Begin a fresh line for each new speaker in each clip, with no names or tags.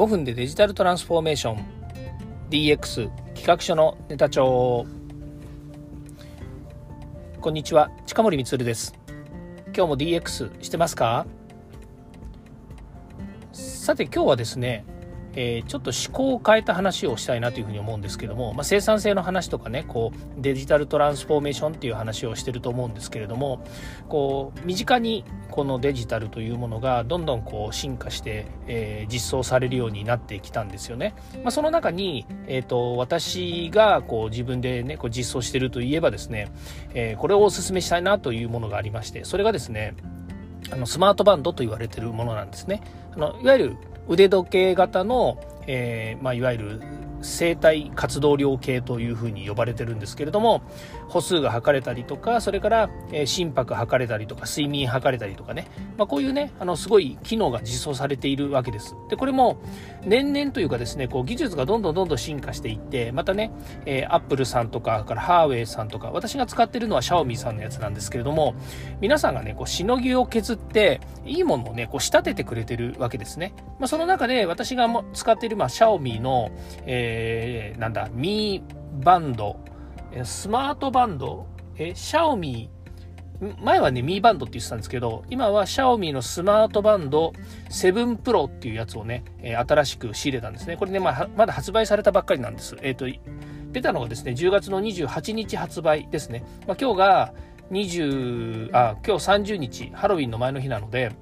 5分でデジタルトランスフォーメーション。DX 企画書のネタ帳。こんにちは近森光です。今日も DX してますか？さて今日はですねえー、ちょっと思考を変えた話をしたいなというふうに思うんですけども、まあ、生産性の話とかねこうデジタルトランスフォーメーションっていう話をしてると思うんですけれどもこう身近にこのデジタルというものがどんどんこう進化して、えー、実装されるようになってきたんですよね。まあ、その中に、えーと、私がこう自分で、ね、こう実装してるといえばですね、えー、これをお勧めしたいなというものがありましてそれがですねあのスマートバンドと言われてるものなんですね。あのいわゆる腕時計型の、えーまあ、いわゆる生体活動量計というふうに呼ばれてるんですけれども歩数が測れたりとかそれから、え、心拍測れたりとか睡眠測れたりとかね、まあ、こういうねあのすごい機能が実装されているわけです。でこれも年々というかですねこう技術がどんどんどんどん進化していってまたね、えー、アップルさんとかからハーウェイさんとか私が使ってるのはシャオミーさんのやつなんですけれども皆さんがねこうしのぎを削っていいものをねこう仕立ててくれてるわけですね、まあ、その中で私が使っている、まあ、シャオミの、えー、えなんだミーバンドスマートバンド、え、シャオミ前はね、ミーバンドって言ってたんですけど、今はシャオミのスマートバンド7プロっていうやつをね、え新しく仕入れたんですね。これね、まあ、まだ発売されたばっかりなんです。えっ、ー、と、出たのがですね、10月の28日発売ですね。まあ、今日が20、あ、今日30日、ハロウィンの前の日なので、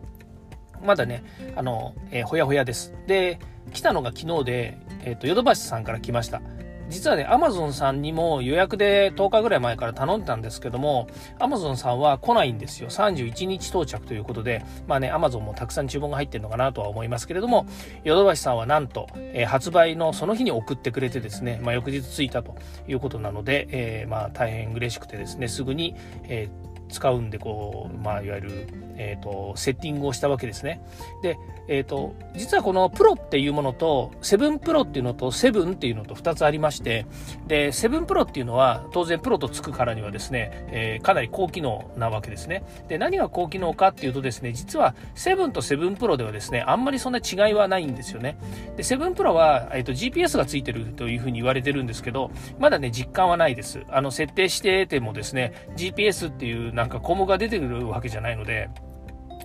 まだね、あの、えー、ほやほやです。で、来たのが昨日で、えっ、ー、と、ヨドバシさんから来ました。実はね、アマゾンさんにも予約で10日ぐらい前から頼んでたんですけども、アマゾンさんは来ないんですよ。31日到着ということで、まあね、アマゾンもたくさん注文が入ってるのかなとは思いますけれども、ヨドバシさんはなんと、えー、発売のその日に送ってくれてですね、まあ、翌日着いたということなので、えー、まあ大変嬉しくてですね、すぐに、えー使うんでこう、まあ、いわゆる、えーと、セッティングをしたわけですね。で、えーと、実はこのプロっていうものとセブンプロっていうのとセブンっていうのと2つありましてでセブンプロっていうのは当然プロとつくからにはですね、えー、かなり高機能なわけですね。で何が高機能かっていうとですね実はセブンとセブンプロではですねあんまりそんな違いはないんですよね。でセブンプロは、えーと、GPS がついてるというふうに言われてるんですけどまだね実感はないです。あの設定しててもですね GPS っていうなんか項目が出てくるわけじゃないので、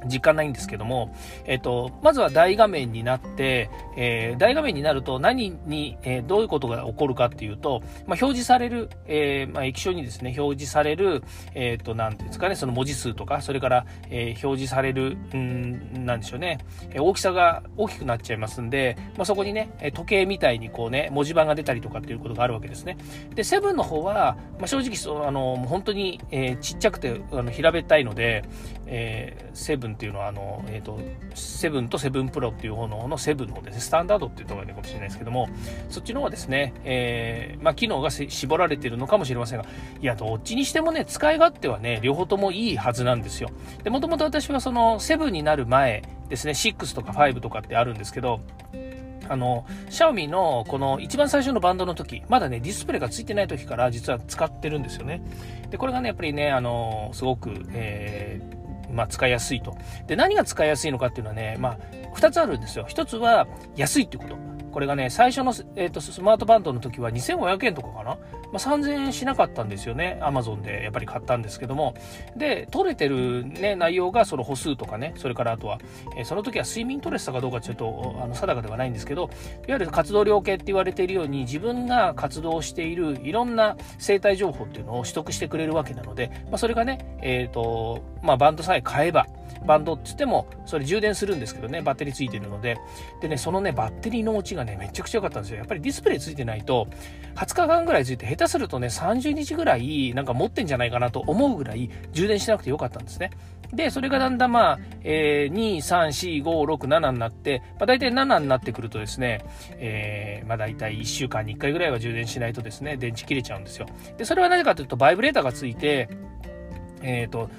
実感ないんですけども、えっ、と、まずは大画面になって、えー、大画面になると何に、えー、どういうことが起こるかっていうと、まあ、表示される、えー、まあ、液晶にですね、表示される、えっ、と、なんていうんですかね、その文字数とか、それから、え表示される、うん、なんでしょうね、え大きさが大きくなっちゃいますんで、まあ、そこにね、時計みたいにこうね、文字盤が出たりとかっていうことがあるわけですね。で、セブンの方は、まあ、正直そう、あの、本当に、えちっちゃくて、あの、平べったいので、えセブンっていうのは、あの、え、ー、と、セブンとセブンプロっていう方ののセブンのですね、スタンダードっていうところがいいかもしれないですけども、そっちの方はですね、えー、まあ、機能が絞られているのかもしれませんが、いや、どっちにしてもね、使い勝手はね、両方ともいいはずなんですよ。で、もともと私はその、セブンになる前ですね、6とか5とかってあるんですけど、あの、シャオミのこの一番最初のバンドの時、まだね、ディスプレイがついてない時から実は使ってるんですよね。で、これがね、やっぱりね、あの、すごく、えーまあ、使いやすいと。で、何が使いやすいのかっていうのはね、まあ、2つあるんですよ。1つは安いってこと。これがね、最初の、えーと、スマートバンドの時は2500円とかかな、まあ、3000円しなかったんですよね。アマゾンでやっぱり買ったんですけども。で、取れてる、ね、内容がその歩数とかね、それからあとは、えー、その時は睡眠取れてたかどうかちょっとあの定かではないんですけど、いわゆる活動量計って言われているように、自分が活動しているいろんな生態情報っていうのを取得してくれるわけなので、まあ、それがね、えっ、ー、と、まあ、バンドさえ買えば、バンドって言っても、それ充電するんですけどね、バッテリーついてるので。でね、そのね、バッテリーの持ちがね、めちゃくちゃ良かったんですよ。やっぱりディスプレイついてないと、20日間ぐらいついて、下手するとね、30日ぐらい、なんか持ってんじゃないかなと思うぐらい、充電しなくてよかったんですね。で、それがだんだんまあ、えー、2、3、4、5、6、7になって、まあ大体7になってくるとですね、えー、まあ大体1週間に1回ぐらいは充電しないとですね、電池切れちゃうんですよ。で、それはなぜかというと、バイブレーターがついて、えっ、ー、と、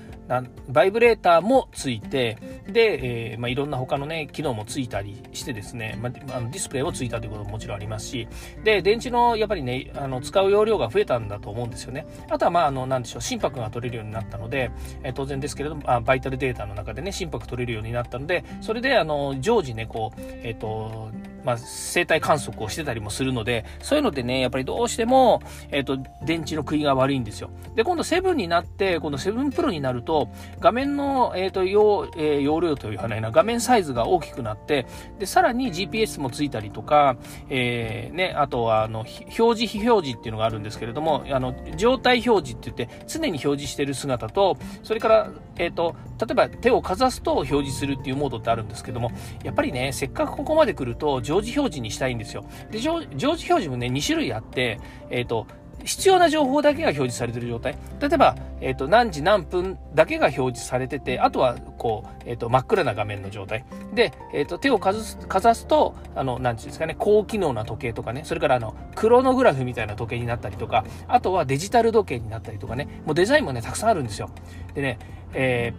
バイブレーターもついて、で、えー、まあ、いろんな他のね、機能もついたりしてですね、まあ、のディスプレイをついたということももちろんありますし、で、電池のやっぱりね、あの使う容量が増えたんだと思うんですよね。あとは、まあ、あの、なんでしょう、心拍が取れるようになったので、えー、当然ですけれども、あバイタルデータの中でね、心拍取れるようになったので、それで、あの、常時ね、こう、えっ、と、まあ、生体観測をしてたりもするので、そういうのでね、やっぱりどうしても、えっ、ー、と、電池の食いが悪いんですよ。で、今度7になって、今度7プロになると、画面の、えっ、ー、と、容、えー、容量というはないな、画面サイズが大きくなって、で、さらに GPS もついたりとか、えー、ね、あとは、あの、表示非表示っていうのがあるんですけれども、あの、状態表示って言って、常に表示してる姿と、それから、えっ、ー、と、例えば手をかざすと表示するっていうモードってあるんですけども、やっぱりね、せっかくここまで来ると、常時表示にしたいんですよ。で、常時表示もね、2種類あって、えっ、ー、と、必要な情報だけが表示されてる状態。例えば、えっ、ー、と、何時何分だけが表示されてて、あとは、こう、えっ、ー、と、真っ暗な画面の状態。で、えっ、ー、と、手をかざすかざすと、あの、何て言うんですかね、高機能な時計とかね、それからあの、クロノグラフみたいな時計になったりとか、あとはデジタル時計になったりとかね、もうデザインもね、たくさんあるんですよ。でね、え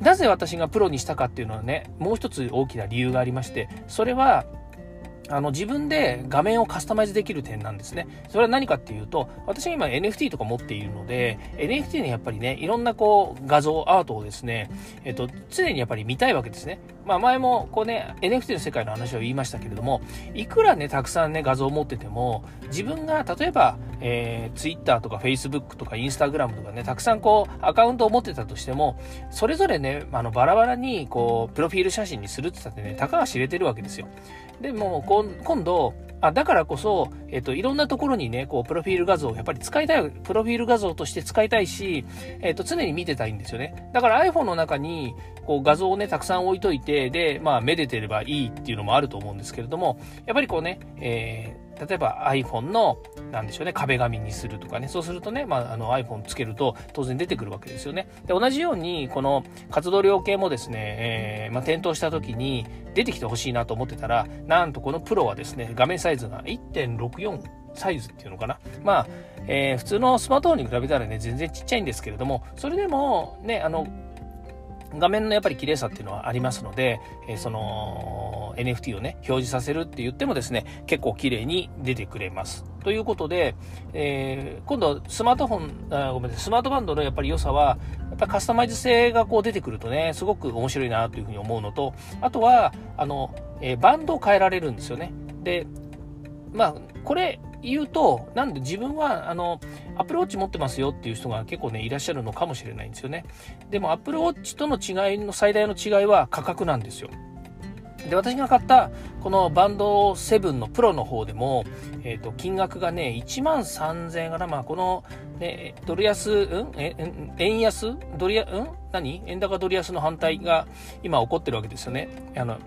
なぜ私がプロにしたかっていうのはね、もう一つ大きな理由がありまして、それは、あの自分で画面をカスタマイズできる点なんですね。それは何かっていうと、私が今 NFT とか持っているので、NFT にやっぱりね、いろんなこう画像、アートをですね、えっと、常にやっぱり見たいわけですね。まあ前もこうね、NFT の世界の話を言いましたけれども、いくらね、たくさんね、画像を持ってても、自分が例えば、えー、Twitter とか Facebook とか Instagram とかね、たくさんこうアカウントを持ってたとしても、それぞれね、あのバラバラにこう、プロフィール写真にするって言ったってね、たかが知れてるわけですよ。でも、今度、あだからこそ、えっと、いろんなところにね、こう、プロフィール画像をやっぱり使いたい、プロフィール画像として使いたいし、えっと、常に見てたいんですよね。だから iPhone の中に、こう、画像をね、たくさん置いといて、で、まあ、めでてればいいっていうのもあると思うんですけれども、やっぱりこうね、えー例えば iPhone の、なんでしょうね、壁紙にするとかね、そうするとね、まあ、あの iPhone つけると当然出てくるわけですよね。で、同じように、この活動量計もですね、えー、まあ、点灯した時に出てきてほしいなと思ってたら、なんとこのプロはですね、画面サイズが1.64サイズっていうのかな。まあ、えー、普通のスマートフォンに比べたらね、全然ちっちゃいんですけれども、それでもね、あの、画面のやっぱり綺麗さっていうのはありますので、えー、その NFT をね、表示させるって言ってもですね、結構綺麗に出てくれます。ということで、えー、今度スマートフォン、あごめんなさい、スマートバンドのやっぱり良さは、やっぱカスタマイズ性がこう出てくるとね、すごく面白いなというふうに思うのと、あとは、あの、えー、バンドを変えられるんですよね。で、まあ、これ言うと、なんで自分は、あの、アプローチ持ってますよっていう人が結構ね、いらっしゃるのかもしれないんですよね。でも、アプローチとの違いの最大の違いは価格なんですよ。で、私が買ったこのバンド7のプロの方でも、えっ、ー、と、金額がね、1万3000円かな。まあ、この、ね、ドル安、うん？え、円安？ドル安、うん？何？円高ドル安の反対が今起こってるわけですよね。あの、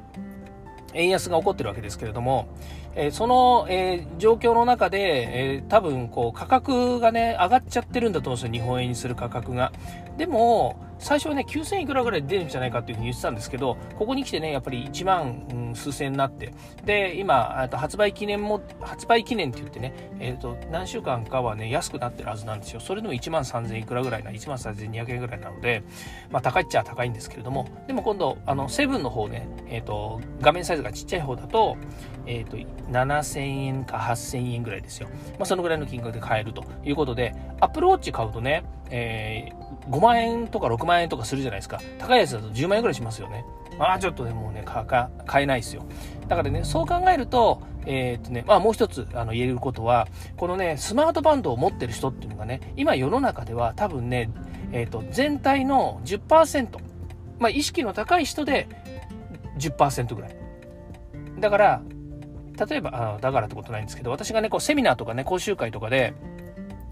円安が起こってるわけですけれども、えー、その、えー、状況の中で、えー、多分こう価格がね上がっちゃってるんだと思うんですよ日本円にする価格が。でも最初はね、9000いくらぐらい出るんじゃないかっていうふうに言ってたんですけど、ここに来てね、やっぱり1万、うん、数千になって、で、今、と発売記念も、発売記念って言ってね、え、ー、と、何週間かはね、安くなってるはずなんですよ。それでも1万3000いくらぐらいな、1万3200円ぐらいなので、まあ、高いっちゃ高いんですけれども、でも今度、あの、セブンの方ね、え、ー、と、画面サイズがちっちゃい方だと、えっ、ー、と、7000円か8000円ぐらいですよ。まあ、そのぐらいの金額で買えるということで、アップルウォッチ買うとね、えー、5万円とか6万円とかするじゃないですか。高いやつだと10万円ぐらいしますよね。まあちょっとね、もうね、買えないですよ。だからね、そう考えると、えー、っとね、まあもう一つあの言えることは、このね、スマートバンドを持ってる人っていうのがね、今世の中では多分ね、えー、っと、全体の10%、まあ意識の高い人で10%ぐらい。だから、例えば、あだからってことないんですけど、私がね、こうセミナーとかね、講習会とかで、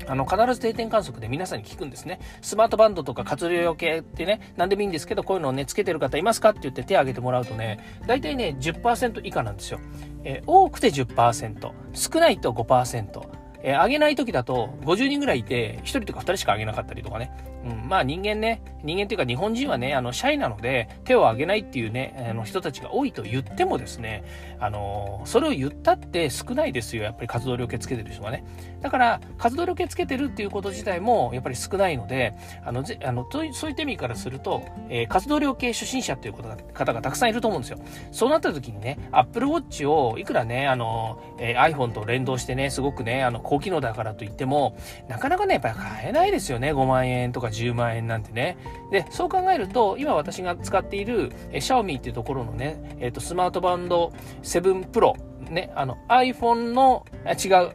あの、必ず定点観測で皆さんに聞くんですね。スマートバンドとか活量計ってね、何でもいいんですけど、こういうのをね、つけてる方いますかって言って手を挙げてもらうとね、大体ね、10%以下なんですよ。えー、多くて10%、少ないと5%、えー、上げない時だと50人ぐらいいて、1人とか2人しか上げなかったりとかね。うん、まあ人間ね、人間っていうか日本人はね、あの、シャイなので、手を挙げないっていうね、あの人たちが多いと言ってもですね、あの、それを言ったって少ないですよ、やっぱり活動量計つけてる人がね。だから、活動量計つけてるっていうこと自体も、やっぱり少ないので、あの、ぜあのそういった意味からすると、えー、活動量計初心者っていうことが方がたくさんいると思うんですよ。そうなった時にね、Apple Watch をいくらね、あの、えー、iPhone と連動してね、すごくね、あの、高機能だからといっても、なかなかね、やっぱり買えないですよね、5万円とか10万円なんてね。で、そう考えると、今私が使っている、え、シャオミっていうところのね、えっ、ー、と、スマートバンド7 Pro ね、あの iPhone の、あ違う、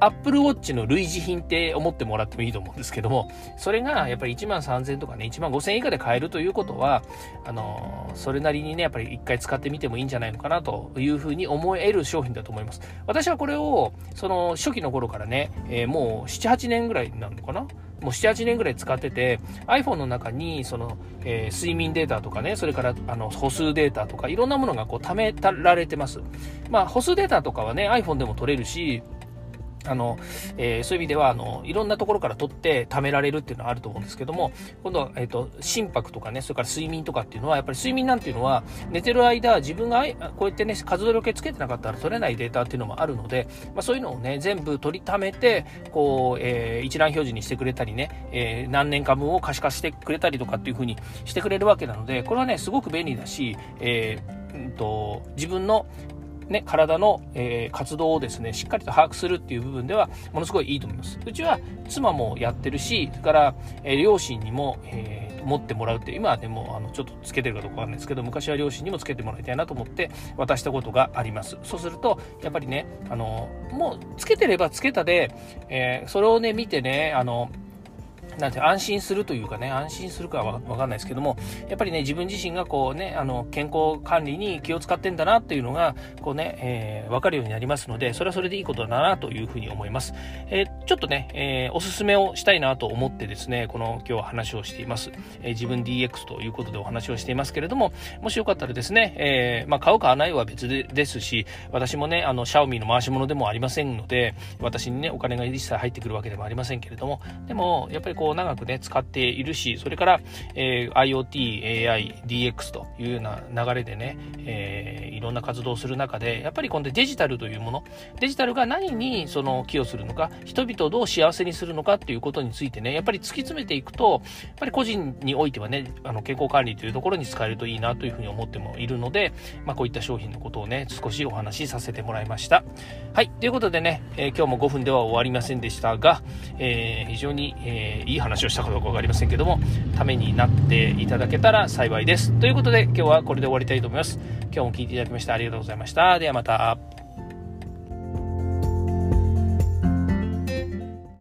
Apple Watch の類似品って思ってもらってもいいと思うんですけども、それがやっぱり1万3000とかね、1万5000以下で買えるということは、あの、それなりにね、やっぱり一回使ってみてもいいんじゃないのかなというふうに思える商品だと思います。私はこれを、その初期の頃からね、えー、もう7、8年ぐらいなのかな？もう7、8年ぐらい使ってて、iPhone の中に、その、えー、睡眠データとかね、それから、あの、歩数データとか、いろんなものがこう、貯められてます。まあ、歩数データとかはね、iPhone でも取れるし、あの、えー、そういう意味では、あの、いろんなところから取って貯められるっていうのはあると思うんですけども、今度は、えっ、ー、と、心拍とかね、それから睡眠とかっていうのは、やっぱり睡眠なんていうのは、寝てる間、自分がこうやってね、数取りけつけてなかったら取れないデータっていうのもあるので、まあ、そういうのをね、全部取りためて、こう、えー、一覧表示にしてくれたりね、え、何年間分を可視化してくれたりとかっていうふうにしてくれるわけなので、これはね、すごく便利だし、えー、うんと、自分のね、体の、えー、活動をですね、しっかりと把握するっていう部分では、ものすごいいいと思います。うちは妻もやってるし、それから、えー、両親にも、えー、持ってもらうって、今はね、もう、あの、ちょっとつけてるかどうかわかんないですけど、昔は両親にもつけてもらいたいなと思って渡したことがあります。そうすると、やっぱりね、あの、もう、つけてればつけたで、えそれをね、見てね、あの、なんて安心するというかね、安心するかはわかんないですけども、やっぱりね、自分自身がこうね、あの、健康管理に気を使ってんだなっていうのが、こうね、えー、わかるようになりますので、それはそれでいいことだなというふうに思います。えー、ちょっとね、えー、おすすめをしたいなと思ってですね、この今日は話をしています。えー、自分 DX ということでお話をしていますけれども、もしよかったらですね、えー、まあ、買うか買わないは別でですし、私もね、あの、シャオミの回し物でもありませんので、私にね、お金が一切入ってくるわけでもありませんけれども、でも、やっぱりこう、長くね、使っているし、それから、えー、IoT、AI、DX というような流れでね、えー、いろんな活動をする中で、やっぱりこのデジタルというもの、デジタルが何にその寄与するのか、人々をどう幸せにするのかっていうことについてね、やっぱり突き詰めていくと、やっぱり個人においてはね、あの健康管理というところに使えるといいなというふうに思ってもいるので、まあ、こういった商品のことをね、少しお話しさせてもらいました。はい、ということでね、えー、今日も5分では終わりませんでしたが、えー、非常に、えー、いい話をしたかどうか分かりませんけども、ためになっていただけたら幸いです。ということで、今日はこれで終わりたいと思います。今日も聴いていただきましてありがとうございました。ではまた。